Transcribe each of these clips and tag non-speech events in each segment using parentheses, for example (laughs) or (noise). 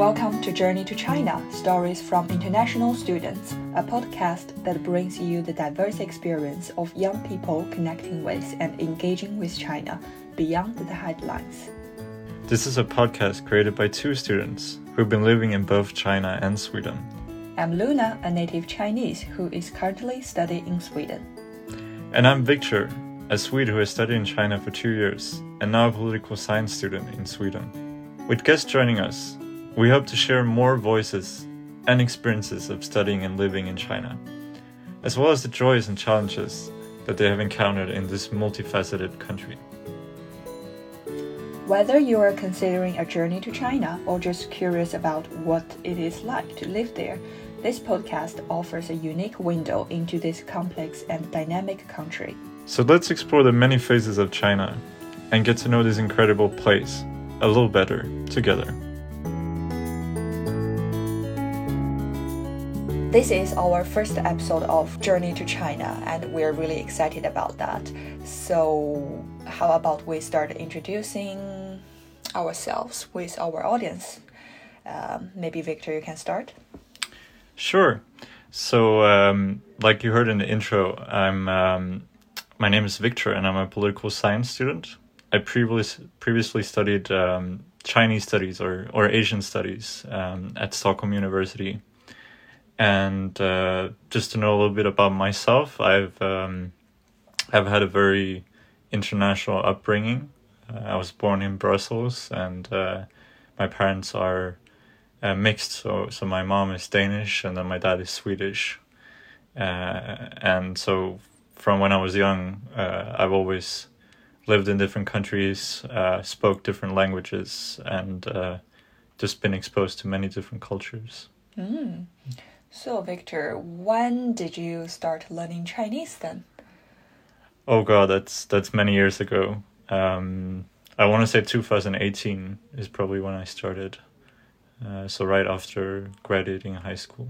Welcome to Journey to China Stories from International Students, a podcast that brings you the diverse experience of young people connecting with and engaging with China beyond the headlines. This is a podcast created by two students who've been living in both China and Sweden. I'm Luna, a native Chinese who is currently studying in Sweden. And I'm Victor, a Swede who has studied in China for two years and now a political science student in Sweden. With guests joining us, we hope to share more voices and experiences of studying and living in China, as well as the joys and challenges that they have encountered in this multifaceted country. Whether you are considering a journey to China or just curious about what it is like to live there, this podcast offers a unique window into this complex and dynamic country. So let's explore the many phases of China and get to know this incredible place a little better together. This is our first episode of Journey to China, and we're really excited about that. So, how about we start introducing ourselves with our audience? Um, maybe Victor, you can start. Sure. So, um, like you heard in the intro, I'm um, my name is Victor, and I'm a political science student. I previously previously studied um, Chinese studies or or Asian studies um, at Stockholm University and uh, just to know a little bit about myself, I've um, I've had a very international upbringing. Uh, I was born in Brussels, and uh, my parents are uh, mixed. So so my mom is Danish, and then my dad is Swedish. Uh, and so from when I was young, uh, I've always lived in different countries, spoke different languages, and just been exposed to many different cultures. Mm. So, Victor, when did you start learning Chinese then? Oh god, that's that's many years ago. Um, I want to say 2018 is probably when I started. Uh, so right after graduating high school.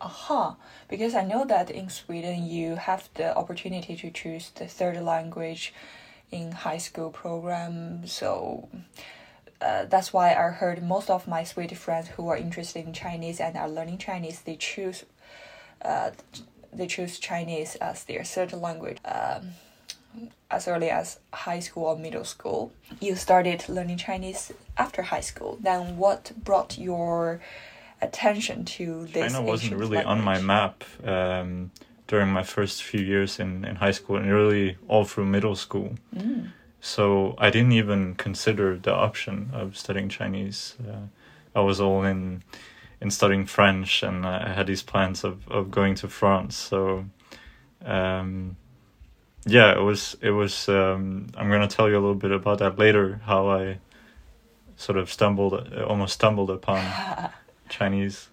Aha, uh-huh. because I know that in Sweden you have the opportunity to choose the third language in high school program. So uh, that's why I heard most of my Swedish friends who are interested in Chinese and are learning Chinese, they choose, uh, they choose Chinese as their third language. Um, as early as high school or middle school, you started learning Chinese after high school. Then, what brought your attention to this? China wasn't really language? on my map um, during my first few years in, in high school and really all through middle school. Mm. So I didn't even consider the option of studying Chinese. Uh, I was all in in studying French, and I had these plans of, of going to France. So, um, yeah, it was it was. Um, I'm gonna tell you a little bit about that later. How I sort of stumbled, almost stumbled upon (laughs) Chinese.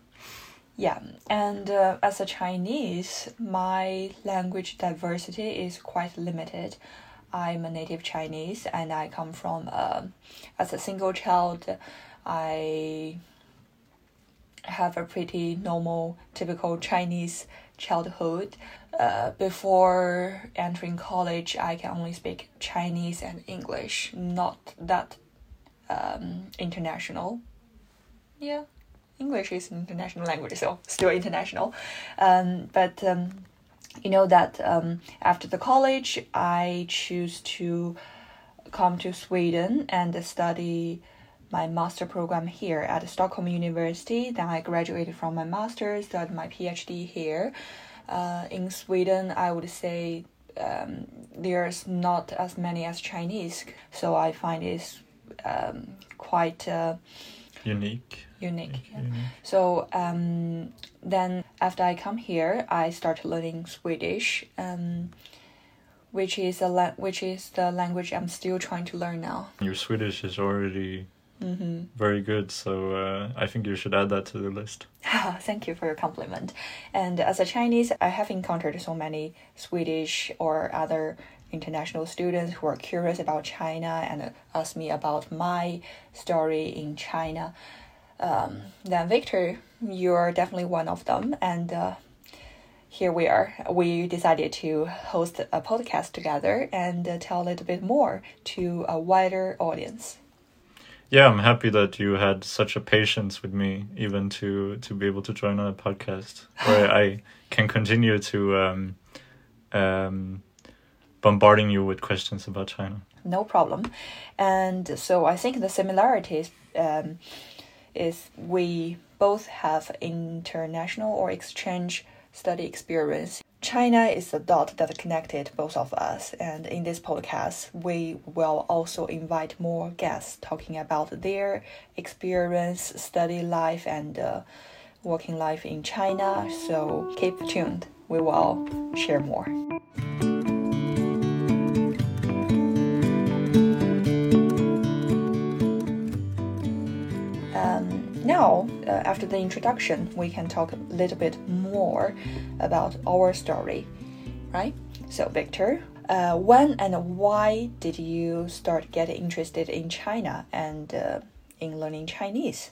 Yeah, and uh, as a Chinese, my language diversity is quite limited. I'm a native Chinese and I come from uh, as a single child. I have a pretty normal, typical Chinese childhood. Uh, before entering college, I can only speak Chinese and English, not that um, international. Yeah, English is an international language, so still international. Um, but um, you know that um, after the college, I choose to come to Sweden and study my master program here at Stockholm University. Then I graduated from my master's, started my PhD here. Uh, in Sweden, I would say um, there's not as many as Chinese, so I find it's um, quite uh, unique. Unique. Yeah. So um, then after I come here, I start learning Swedish, um, which is a which is the language I'm still trying to learn now. Your Swedish is already Mm-hmm. very good, so uh, I think you should add that to the list. (laughs) Thank you for your compliment. And as a Chinese, I have encountered so many Swedish or other international students who are curious about China and ask me about my story in China. Um, then Victor, you're definitely one of them, and uh, here we are. We decided to host a podcast together and uh, tell a little bit more to a wider audience. yeah, I'm happy that you had such a patience with me, even to to be able to join on a podcast where (laughs) I can continue to um, um, bombarding you with questions about China. No problem. And so I think the similarities um, is we both have international or exchange study experience. China is the dot that connected both of us, and in this podcast, we will also invite more guests talking about their experience, study life, and uh, working life in China. So keep tuned, we will share more. Now, uh, after the introduction, we can talk a little bit more about our story, right? So, Victor, uh, when and why did you start getting interested in China and uh, in learning Chinese?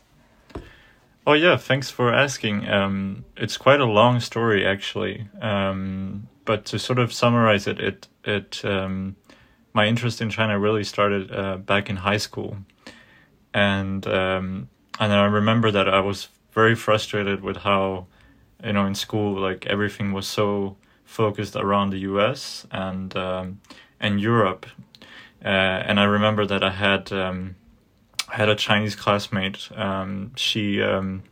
Oh yeah, thanks for asking. Um, it's quite a long story actually, um, but to sort of summarize it, it it um, my interest in China really started uh, back in high school, and um, and then I remember that I was very frustrated with how, you know, in school like everything was so focused around the U.S. and um, and Europe, uh, and I remember that I had um, I had a Chinese classmate. Um, she um,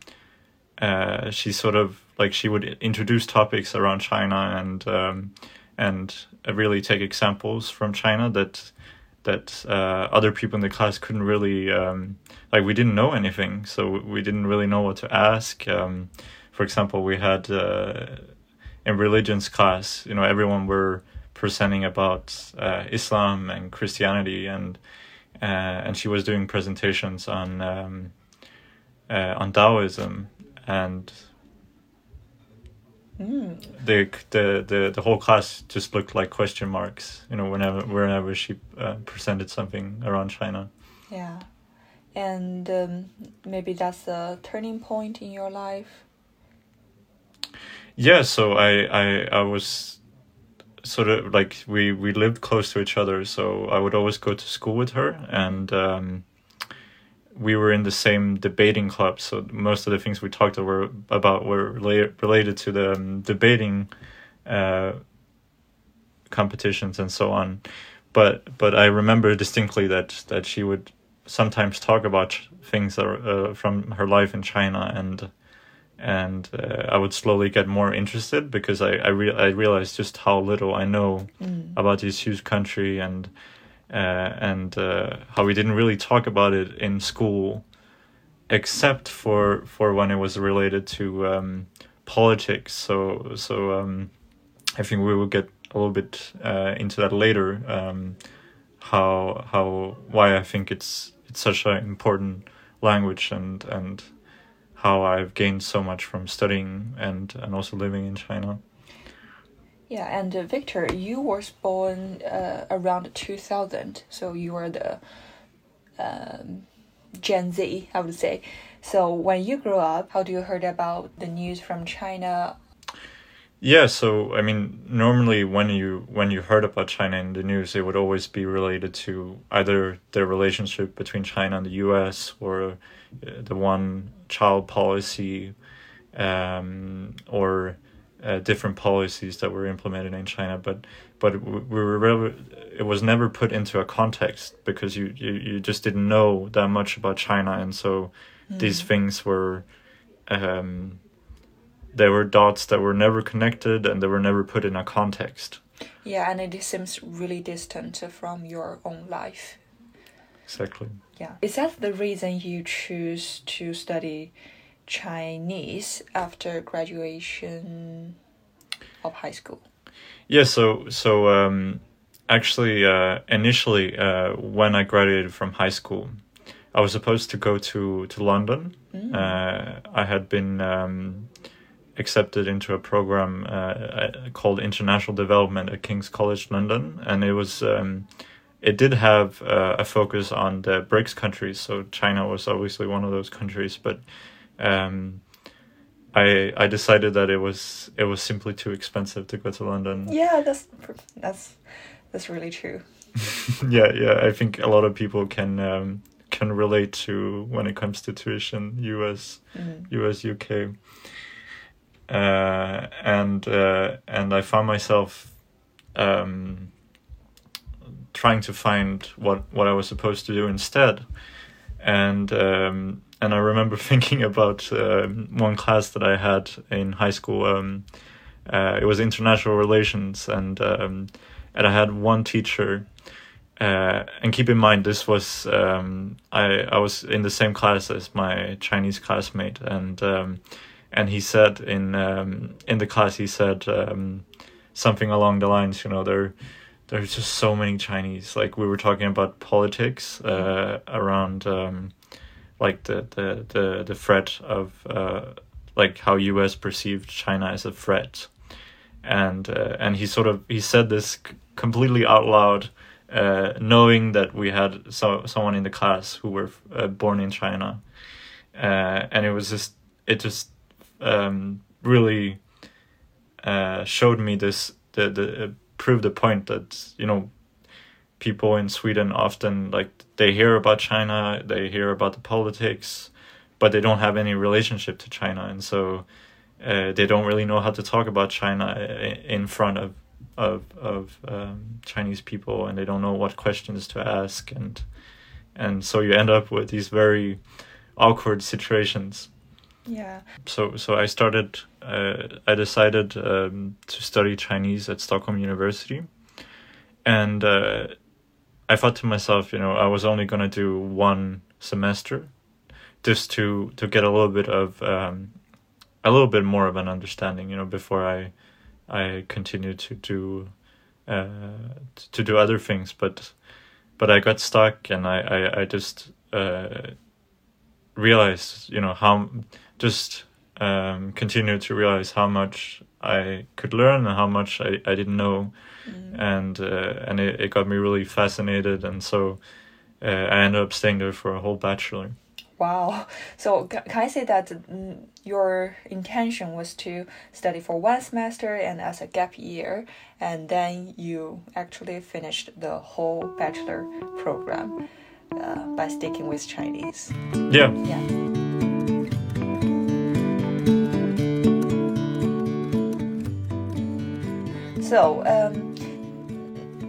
uh, she sort of like she would introduce topics around China and um, and really take examples from China that that uh, other people in the class couldn't really um, like we didn't know anything so we didn't really know what to ask. Um, for example we had uh, in religions class you know everyone were presenting about uh, islam and christianity and uh, and she was doing presentations on um, uh, on taoism. And Mm. The, the the the whole class just looked like question marks. You know, whenever whenever she uh, presented something around China. Yeah, and um, maybe that's a turning point in your life. Yeah, so I I I was sort of like we we lived close to each other, so I would always go to school with her, and um, we were in the same debating club, so most of the things we talked were, about were related to the um, debating uh, competitions and so on. But but I remember distinctly that that she would sometimes talk about things that are, uh, from her life in China, and and uh, I would slowly get more interested because I I, re- I realized just how little I know mm. about this huge country and and uh, how we didn't really talk about it in school, except for for when it was related to um, politics. So so um, I think we will get a little bit uh, into that later. Um, how how why I think it's it's such an important language and and how I've gained so much from studying and and also living in China. Yeah, and uh, Victor, you was born uh, around 2000, so you were the um, Gen Z, I would say. So when you grew up, how do you heard about the news from China? Yeah, so I mean, normally when you when you heard about China in the news, it would always be related to either the relationship between China and the U.S. or uh, the one child policy, um, or uh, different policies that were implemented in China, but but we were it was never put into a context because you, you, you just didn't know that much about China, and so mm. these things were um, there were dots that were never connected and they were never put in a context. Yeah, and it seems really distant from your own life. Exactly. Yeah. Is that the reason you choose to study Chinese after graduation of high school? Yeah, so so um, actually, uh, initially, uh, when I graduated from high school, I was supposed to go to to London. Mm. Uh, I had been um, accepted into a program uh, uh, called International Development at King's College London, and it was. Um, it did have uh, a focus on the BRICS countries, so China was obviously one of those countries, but um, I I decided that it was it was simply too expensive to go to London. Yeah, that's that's that's really true. (laughs) yeah, yeah. I think a lot of people can um, can relate to when it comes to tuition, US, Mm. US, UK. Uh, and uh, and I found myself um, trying to find what what I was supposed to do instead, and um, and I remember (laughs) thinking about um one class that I had in high school. Um, uh, it was international relations, and um, and I had one teacher. Uh, and keep in mind, this was um, I I was in the same class as my Chinese classmate, and um, and he said in um, in the class he said something along the lines, you know, there there's just so many Chinese. Like we were talking about politics uh, around like the, the the the threat of uh, like how U.S. perceived China as a threat, and uh, and he sort of he said this completely out loud, uh, knowing that we had so someone in the class who were uh, born in China, uh, and it was just it just um, really uh, showed me this the the proved the point that you know people in Sweden often like they hear about China, they hear about the politics, but they don't have any relationship to China, and so uh, they don't really know how to talk about China in front of of of um, Chinese people, and they don't know what questions to ask, and and so you end up with these very awkward situations Yeah. so so I started. Uh, I decided um, to study Chinese at Stockholm University, and uh, I thought to myself, you know, I was only gonna do one semester, just to to get a little bit of um, a little bit more of an understanding, you know, before I I continued to do uh, to do other things, but but I got stuck, and I I, I just uh, realized, you know, how just um, continued to realize how much I could learn and how much I, I didn't know, Mm. and uh, and it, it got me really fascinated, and so uh, I ended up staying there for a whole bachelor. Wow. So can I say that mm, your intention was to study for one semester and as a gap year, and then you actually finished the whole bachelor program uh, by sticking with Chinese? Yeah, Yeah. So, um,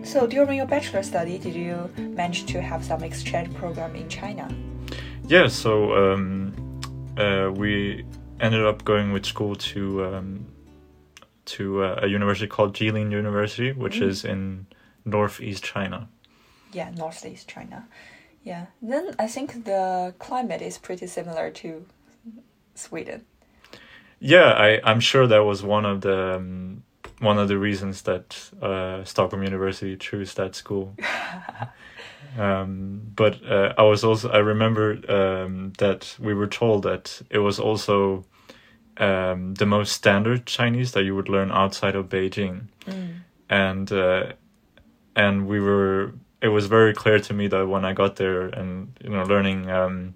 so during your bachelor study, did you manage to have some exchange program in China? yeah. So um, uh, we ended up going with school to um, to uh, a university called Jilin University, which Mm. is in northeast China. Yeah, northeast China. Yeah. Then I think the climate is pretty similar to Sweden. Yeah, I, I'm sure that was one of the um, one of the reasons that uh, Stockholm University chose that school. (laughs) um, but uh, I was also I remember um, that we were told that it was also um, the most standard Chinese that you would learn outside of Beijing, Mm. and uh, and we were. It was very clear to me that when I got there and you know learning um,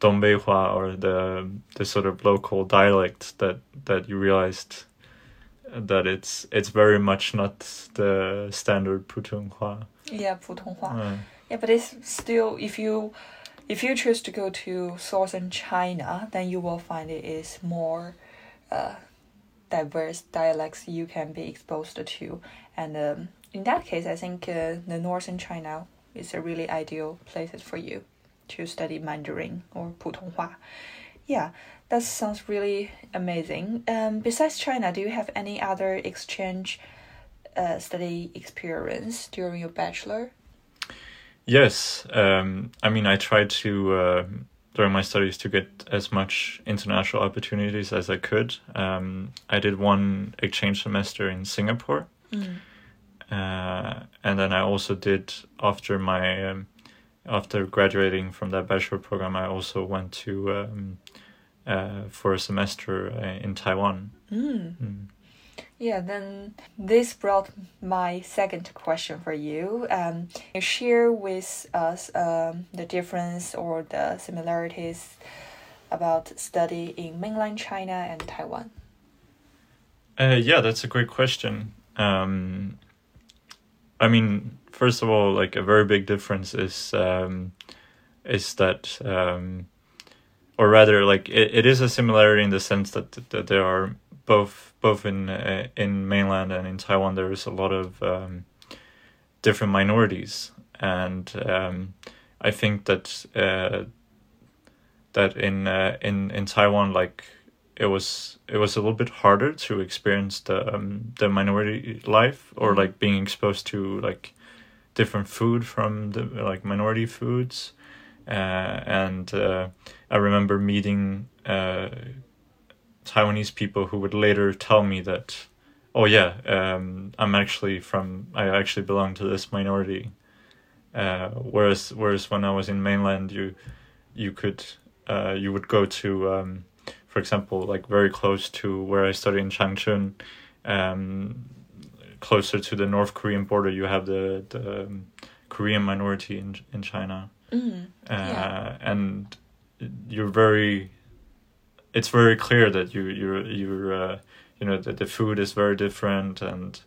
Dongbeihua or the the sort of local dialect that that you realized that it's it's very much not the standard Putonghua. Yeah, Putonghua. Yeah, but it's still if you if you choose to go to southern China, then you will find it is more uh, diverse dialects you can be exposed to, and um, in that case, I think uh, the northern China is a really ideal place for you to study Mandarin or Putonghua. Yeah, that sounds really amazing. Um, besides China, do you have any other exchange uh, study experience during your bachelor? yes, um, I mean I tried to uh, during my studies to get as much international opportunities as I could. Um, I did one exchange semester in Singapore. Mm. uh, and then I also did after my um, after graduating from that bachelor program, I also went to um, uh, for a semester uh, in Taiwan. Mm. Mm. Yeah, then this brought my second question for you. Um, you share with us um, the difference or the similarities about study in mainland China and Taiwan. Uh, yeah, that's a great question. Um, I mean, first of all, like a very big difference is um, is that um, or rather like it, it is a similarity in the sense that, that there are both both in uh, in mainland and in Taiwan there is a lot of um, different minorities and um, I think that uh, that in uh, in in Taiwan like it was it was a little bit harder to experience the um, the minority life or mm-hmm. like being exposed to like different food from the like minority foods and uh, I remember meeting uh, Taiwanese people who would later tell me that oh yeah um, I'm actually from I actually belong to this minority. Uh, whereas whereas when I was in mainland you you could uh, you would go to um, for example, like very close to where I studied in Changchun, um, closer to the North Korean border, you have the the um, Korean minority in in China, mm, uh, and you're very. It's very clear that you you're you're uh, you know that the food is very different and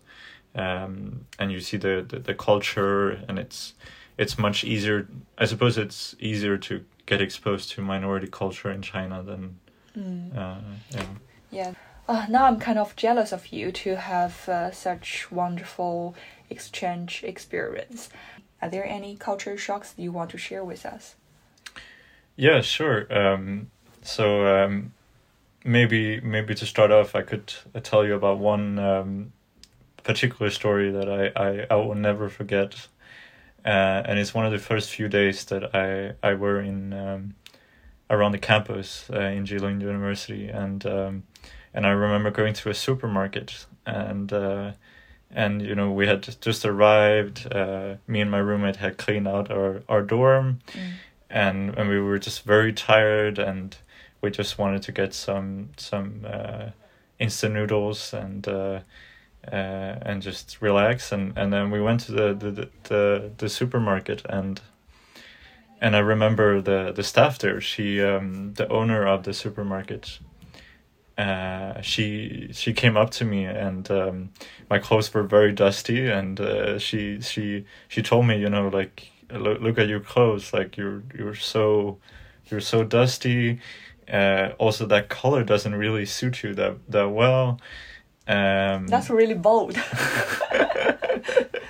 um, and you see the, the the culture and it's it's much easier. I suppose it's easier to get exposed to minority culture in China than Mm. Uh, yeah. Yeah. Uh, now I'm kind of jealous of you to have uh, such wonderful exchange experience. Are there any culture shocks you want to share with us? Yeah, sure. Um, so um, maybe maybe to start off, I could uh, tell you about one um, particular story that I, I, I will never forget. Uh, and it's one of the first few days that I, I were in um, around the campus uh, in Jilin University, and um, and I remember going to a supermarket and uh, and you know we had just arrived. Uh, me and my roommate had cleaned out our our dorm, mm. and and we were just very tired, and we just wanted to get some some uh, instant noodles and. Uh, uh, and just relax and, and then we went to the, the, the, the supermarket and and I remember the the staff there. She, um, the owner of the supermarket, uh, she she came up to me and um, my clothes were very dusty, and uh, she she she told me, you know, like look look at your clothes, like you're you're so you're so dusty. Uh, also, that color doesn't really suit you that that well. Um, That's really bold. (laughs)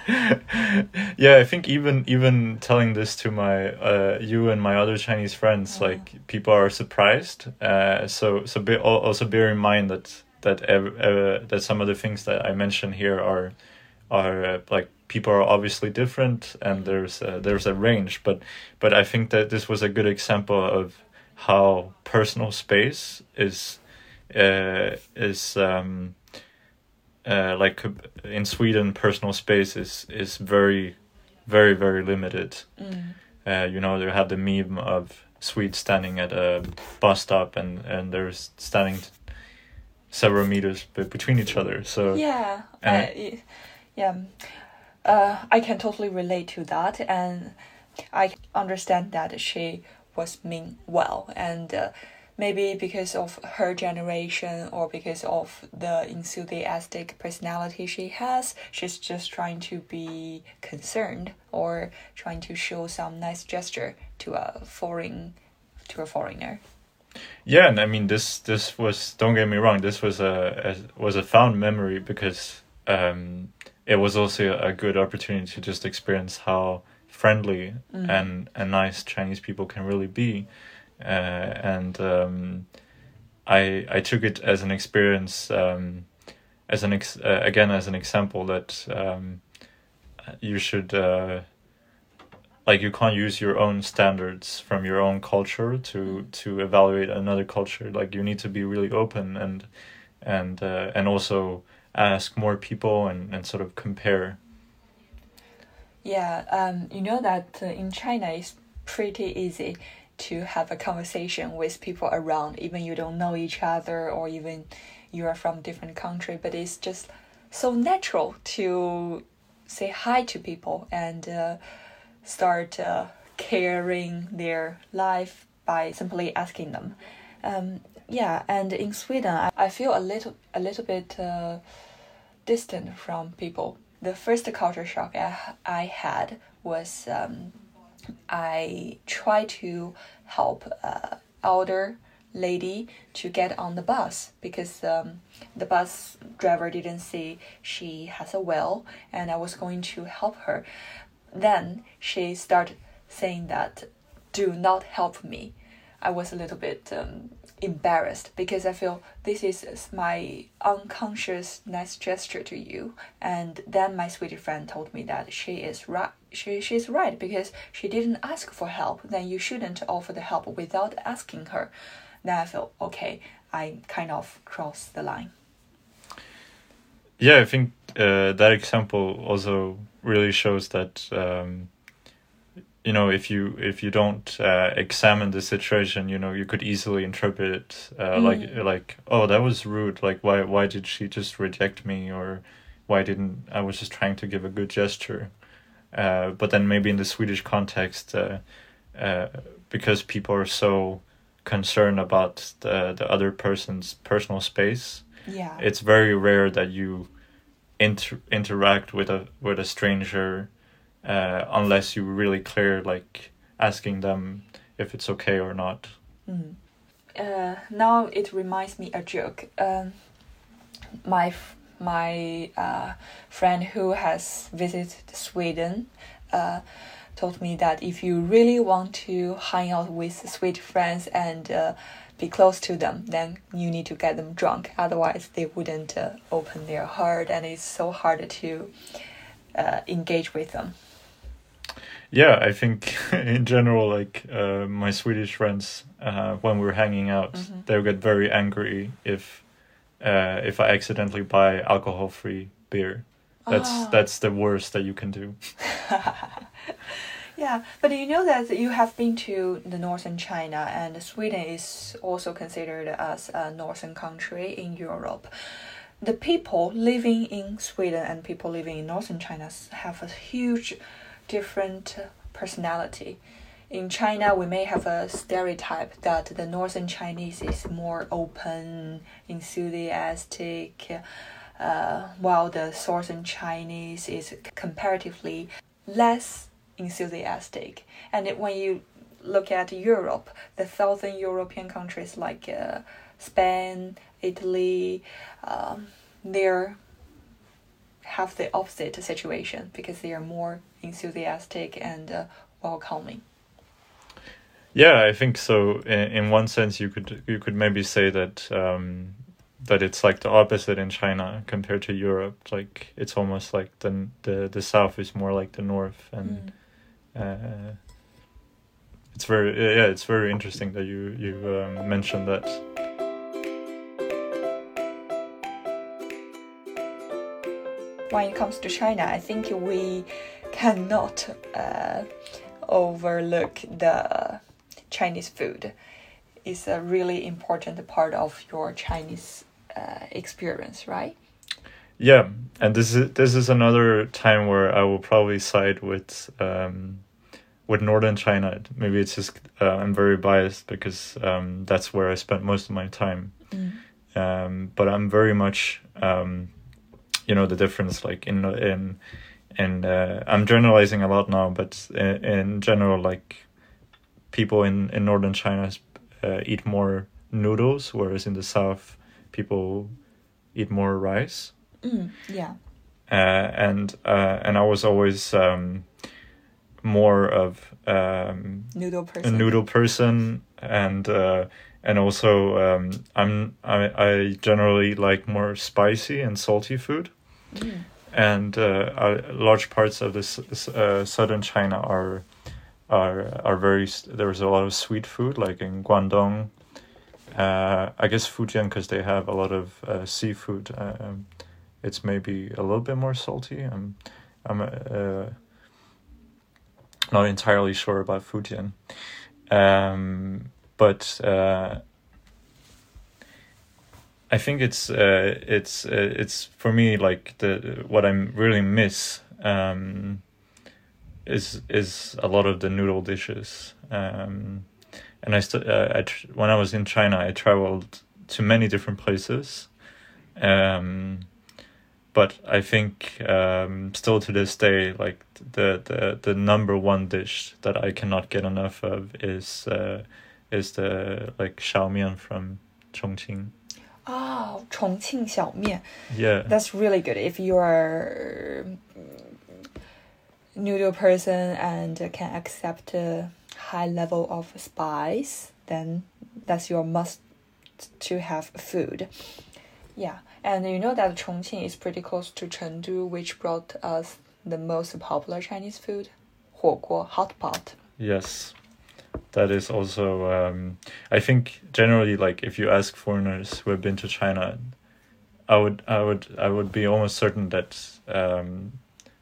(laughs) yeah, I think even even telling this to my uh, you and my other Chinese friends, oh. like people are surprised. Uh, so so be, also bear in mind that that uh, that some of the things that I mention here are are uh, like people are obviously different and there's uh, there's a range. But but I think that this was a good example of how personal space is uh, is. Um, uh, like in Sweden, personal space is is very, very very limited. Mm. Uh, you know, they have the meme of Swedes standing at a bus stop and and they're standing several meters between each other. So yeah, I, yeah, uh, I can totally relate to that, and I understand that she was mean well and uh, maybe because of her generation or because of the enthusiastic personality she has, she's just trying to be concerned or trying to show some nice gesture to a foreign to a foreigner. Yeah, and I mean this this was don't get me wrong, this was a, a was a found memory because um, it was also a good opportunity to just experience how friendly mm. and and nice Chinese people can really be and um, I I took it as an experience um, as an ex- uh, again as an example that um, you should uh, like you can't use your own standards from your own culture to to evaluate another culture. Like you need to be really open and and uh, and also ask more people and, and sort of compare. Yeah um, you know that uh, in china it's pretty easy to have a conversation with people around, even you don't know each other or even you are from different country, but it's just so natural to say hi to people and uh, start uh, caring their life by simply asking them. Um, yeah, and in Sweden, I, feel a little a little bit uh, distant from people. The first culture shock I, I had was um, I try to help uh, elder lady to get on the bus because um, the bus driver didn't see she has a well and I was going to help her. Then she started saying that do not help me. I was a little bit um, embarrassed because I feel this is my unconscious nice gesture to you. And then my sweet friend told me that she is right. She she's right because she didn't ask for help. Then you shouldn't offer the help without asking her. Then I felt okay. I kind of crossed the line. Yeah, I think uh, that example also really shows that. Um, you know if you if you don't uh, examine the situation you know you could easily interpret it uh, mm. like like oh that was rude. Like why why did she just reject me? Or why didn't i was just trying to give a good gesture. Uh, but then maybe in the swedish context uh, uh, because people are so concerned about the the other person's personal space yeah. it's very rare that you inter- interact with a with a stranger uh, unless you really clear like asking them if it's okay or not. Mm. Uh, now it reminds me a joke. Um, my my uh, friend who has visited Sweden uh, told me that if you really want to hang out with sweet friends and uh, be close to them, then you need to get them drunk. Otherwise, they wouldn't uh, open their heart, and it's so hard to uh, engage with them yeah i think (laughs) in general like uh, my swedish friends uh, when we're hanging out mm-hmm. they'll get very angry if uh, if i accidentally buy alcohol free beer that's oh. that's the worst that you can do (laughs) yeah but you know that you have been to the northern china and sweden is also considered as a northern country in europe the people living in sweden and people living in northern china have a huge different personality. In China, we may have a stereotype that the northern Chinese is more open, enthusiastic, uh, while the southern Chinese is comparatively less enthusiastic. And when you look at Europe, the southern European countries like uh, Spain, Italy, um, they're have the opposite situation because they are more enthusiastic and uh, welcoming. Yeah, I think so. In, in one sense, you could you could maybe say that um, that it's like the opposite in China compared to Europe. Like it's almost like the the the south is more like the north, and mm. uh, it's very yeah, it's very interesting that you you um, mentioned that. when it comes to China, I think we cannot uh, overlook the Chinese food. It's a really important part of your Chinese uh, experience, right? Yeah, and this is this is another time where I will probably side with um, with northern China. Maybe it's just uh, I'm very biased because um, that's where I spent most of my time. Mm. Um, but I'm very much um, you know the difference like in in in uh, I'm generalizing a lot now, but in, in general, like people in in northern China uh, eat more noodles, whereas in the south people eat more rice. Mm, yeah. Uh, and uh, and I was always um, more of um, noodle person. a noodle person, and uh, and also um, I'm I I generally like more spicy and salty food. Mm. And uh, large parts of this uh, southern China are are are very. There's a lot of sweet food, like in Guangdong. Uh, I guess Fujian because they have a lot of uh, seafood. Um, it's maybe a little bit more salty. I'm I'm uh, not entirely sure about Fujian, um, but uh, I think it's uh, it's uh, it's for me like the what I'm really miss um, is is a lot of the noodle dishes. Um, and I, st- uh, I tr- when I was in China, I traveled to many different places. Um, but I think um, still to this day, like the, the the number one dish that I cannot get enough of is uh, is the like xiaomian from Chongqing. Oh, Chongqing Xiao Mian. Yeah. That's really good if you are mm, noodle person and can accept a high level of spice, then that's your must to have food. Yeah, and you know that Chongqing is pretty close to Chengdu, which brought us the most popular Chinese food, 火锅, hot pot. Yes that is also. Um, I think generally, like if you ask foreigners who have been to China, I would, I would, I would be almost certain that um,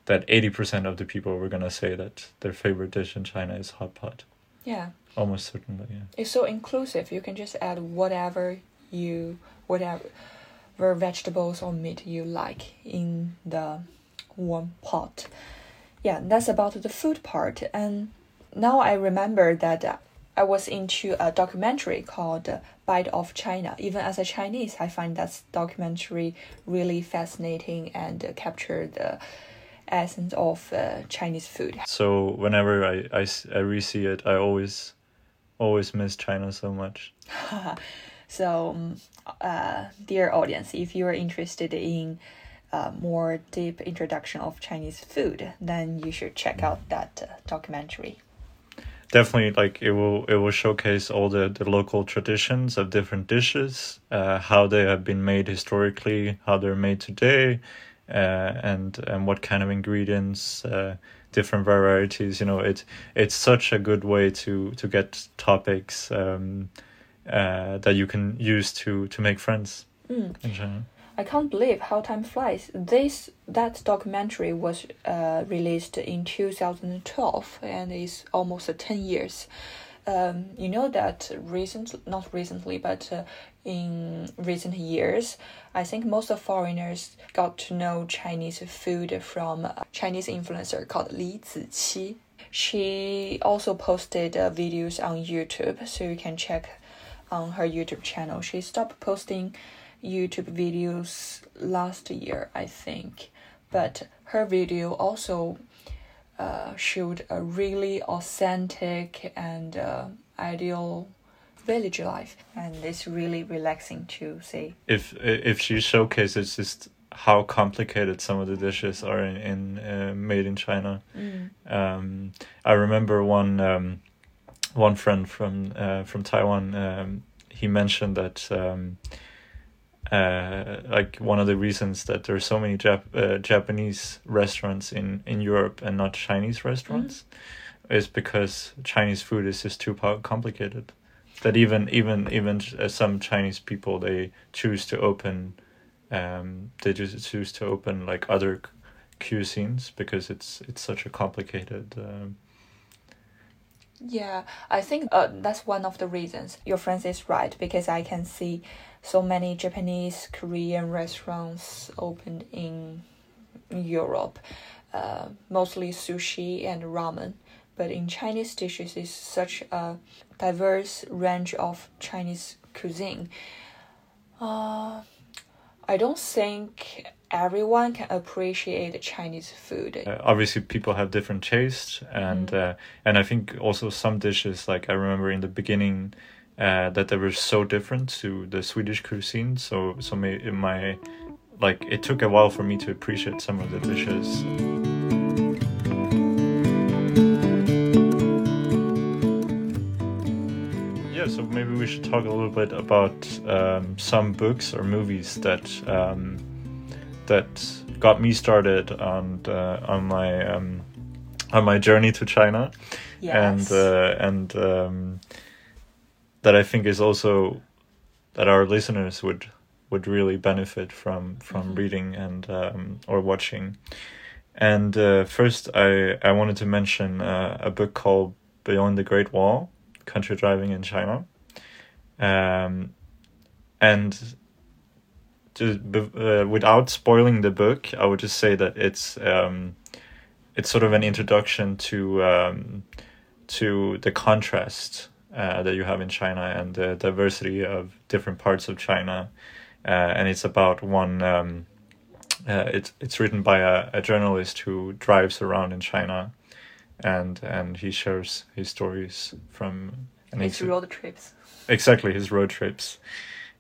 that eighty percent of the people were gonna say that their favorite dish in China is hot pot. Yeah. Almost certainly, yeah. It's so inclusive. You can just add whatever you whatever vegetables or meat you like in the warm pot. Yeah, that's about the food part. And now I remember that I was into a documentary called Bite of China. Even as a Chinese, I find that documentary really fascinating and captured the essence of uh, Chinese food. So whenever I, I, I re-see it, I always always miss China so much. (laughs) so, um, uh, dear audience, if you are interested in uh, more deep introduction of Chinese food, then you should check out that uh, documentary. Definitely, like it will it will showcase all the, the local traditions of different dishes, uh, how they have been made historically, how they're made today, uh, and and what kind of ingredients, uh, different varieties. You know, it it's such a good way to to get topics um, uh, that you can use to to make friends mm. in China. I can't believe how time flies. This that documentary was uh, released in 2012 and is almost 10 years. Um, you know that recent, not recently, but uh, in recent years, I think most of foreigners got to know Chinese food from a Chinese influencer called Li Ziqi. She also posted uh, videos on YouTube, so you can check on her YouTube channel. She stopped posting YouTube videos last year, I think, but her video also uh, showed a really authentic and uh, ideal village life, and it's really relaxing to see. If if she showcases just how complicated some of the dishes are in, in uh, made in China. Mm. Um, I remember one um, one friend from uh, from Taiwan. Um, he mentioned that um, uh, like one of the reasons that there are so many Jap- uh, Japanese restaurants in in Europe and not Chinese restaurants mm. is because Chinese food is just too complicated. That even even even uh, some Chinese people they choose to open, um, they just choose to open like other cuisines because it's it's such a complicated. Um, yeah, I think uh, that's one of the reasons. Your friend is right because I can see so many Japanese, Korean restaurants opened in Europe, uh, mostly sushi and ramen. But in Chinese dishes, is such a diverse range of Chinese cuisine. Uh, I don't think everyone can appreciate the Chinese food. Uh, obviously, people have different tastes, and mm. uh, and I think also some dishes, like I remember in the beginning, uh, that they were so different to the Swedish cuisine. So so my, my like it took a while for me to appreciate some of the dishes. Yeah, so maybe we should talk a little bit about um, some books or movies that um, that got me started on uh, on my um, on my journey to China, yes. and uh, and um, that I think is also that our listeners would would really benefit from from mm-hmm. reading and um, or watching. And uh, first, I I wanted to mention uh, a book called Beyond the Great Wall: Country Driving in China. Um, and just uh, without spoiling the book, I would just say that it's um, it's sort of an introduction to um, to the contrast uh, that you have in China and the diversity of different parts of China, uh, and it's about one um, uh, it's it's written by a, a journalist who drives around in China, and and he shares his stories from and It's he's- road trips. exactly his road trips.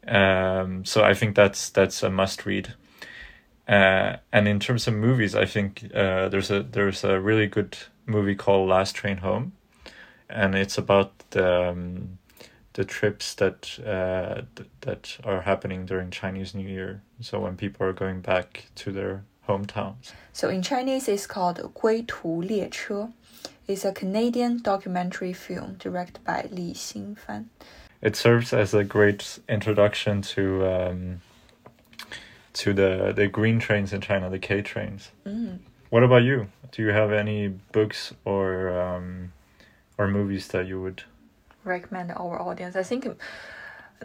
Um, so I think that's that's a must read. Uh, and in terms of movies, I think uh, there's a there's a really good movie called Last Train Home, and it's about the um, the trips that uh, th- that are happening during Chinese New Year. So when people are going back to their hometowns. So in Chinese, it's called 归途列车. It's a Canadian documentary film directed by Lixin Fan. it serves as a great introduction to um, to the the green trains in China, the K trains. Mm. What about you? Do you have any books or um, or movies that you would? recommend our audience. I think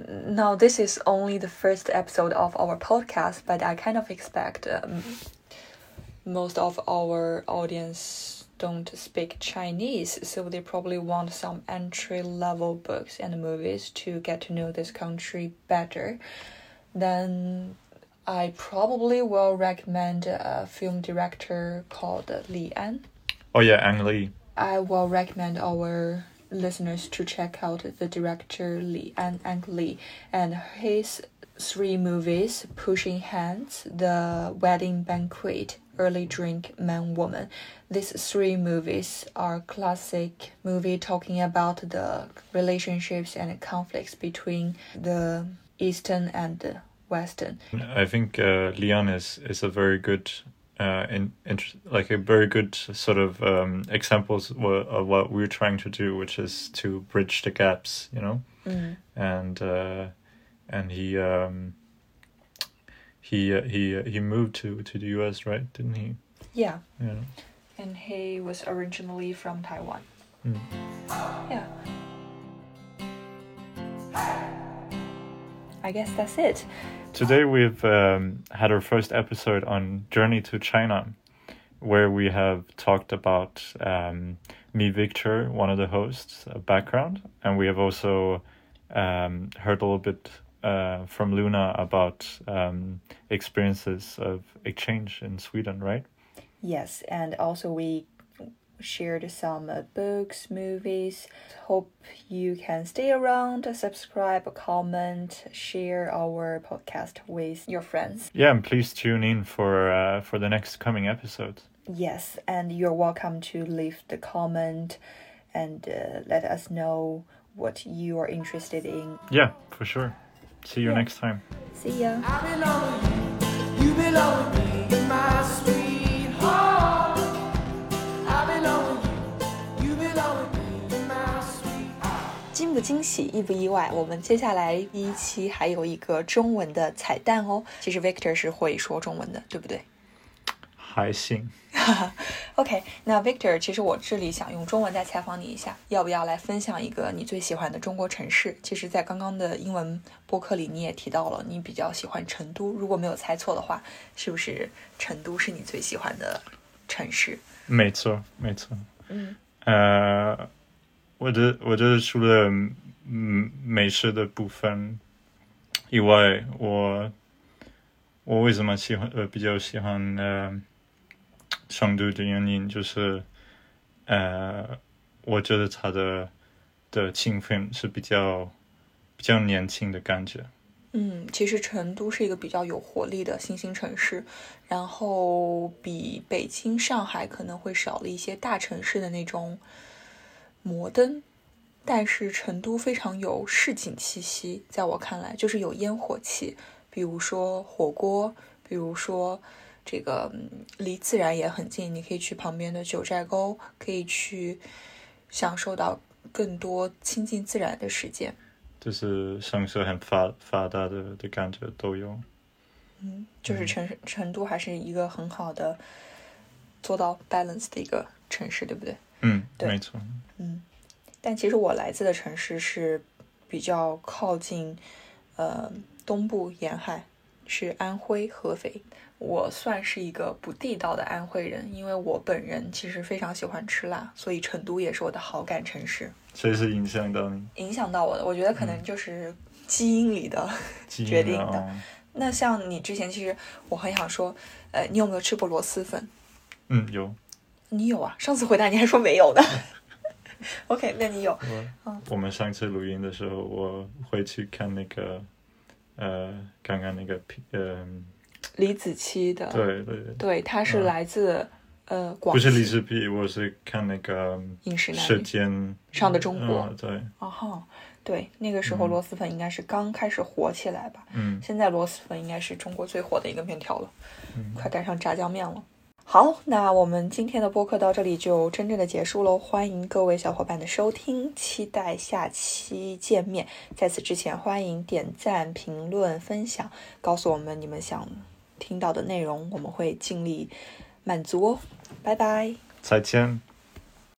now this is only the first episode of our podcast, but I kind of expect um, most of our audience don't speak Chinese, so they probably want some entry level books and movies to get to know this country better. Then I probably will recommend a film director called Li An. Oh yeah, Ang Lee. I will recommend our listeners to check out the director Li An Ang Lee and his three movies Pushing Hands, The Wedding Banquet, Eat Drink, Man Woman. These three movies are classic movie talking about the relationships and conflicts between the Eastern and the Western. I think uh, Li An is is a very good. Uh, in, in like a very good sort of um, examples of what we're trying to do, which is to bridge the gaps, you know. Mm. and uh, and he um, he uh, he uh, he moved to to the U.S. right? Didn't he? Yeah, Yeah. and he was originally from Taiwan. Mm. Yeah. I guess that's it. Today we've um, had our first episode on Journey to China, where we have talked about um, me, Victor, one of the hosts, a background, and we have also um, heard a little bit uh, from Luna about um, experiences of exchange in Sweden, right? Yes, and also we shared some uh, books, movies. Hope you can stay around, subscribe, comment, share our podcast with your friends. Yeah, and please tune in for uh, for the next coming episodes. Yes, and you're welcome to leave the comment and uh, let us know what you are interested in. Yeah, for sure. See you Yeah. next time. See ya. I belong with you, you belong with me, my sweetheart. I belong with you, you belong with me, my sweetheart. 惊不惊喜，意不意外？我们接下来第一期还有一个中文的彩蛋哦。其实 Victor 是会说中文的，对不对还行。(laughs) OK，那 Victor，其实我这里想用中文再采访你一下，要不要来分享一个你最喜欢的中国城市？其实，在刚刚的英文播客里，你也提到了你比较喜欢成都。如果没有猜错的话，是不是成都是你最喜欢的城市？没错，没错。嗯呃，我觉得我觉得除了嗯美食的部分以外，我我为什么喜欢呃比较喜欢呃成都的原因就是呃，我觉得它的的气氛是比较比较年轻的感觉。嗯，其实成都是一个比较有活力的新兴城市，然后比北京、上海可能会少了一些大城市的那种摩登，但是成都非常有市井气息，在我看来就是有烟火气，比如说火锅，比如说这个嗯离自然也很近，你可以去旁边的九寨沟，可以去享受到更多亲近自然的时间。就是城市很发发达的的感觉都有。嗯，就是成成都还是一个很好的做到 balance 的一个城市，对不对？嗯，对没错。嗯，但其实我来自的城市是比较靠近呃东部沿海，是安徽合肥。我算是一个不地道的安徽人，因为我本人其实非常喜欢吃辣，所以成都也是我的好感城市。谁是影响到你？影响到我的，我觉得可能就是基因里的 (laughs) 决定的。哦那像你之前，其实我很想说，呃，你有没有吃过螺蛳粉？嗯，有。你有啊？上次回答你还说没有呢。(laughs) OK，那你有？我我们上次录音的时候，我会去看那个，呃，刚刚那个片，呃，李子柒的，对对对，对，他是嗯来自、呃广不是李子柒，我是看那个饮食男舌上的中国嗯对，哦哈，对，那个时候嗯螺蛳粉应该是刚开始火起来吧。嗯现在螺蛳粉应该是中国最火的一个面条了，嗯快赶上炸酱面了。好，那我们今天的播客到这里就真正的结束喽，欢迎各位小伙伴的收听，期待下期见面。在此之前，欢迎点赞、评论、分享，告诉我们你们想听到的内容，我们会尽力满足哦。拜拜。再见。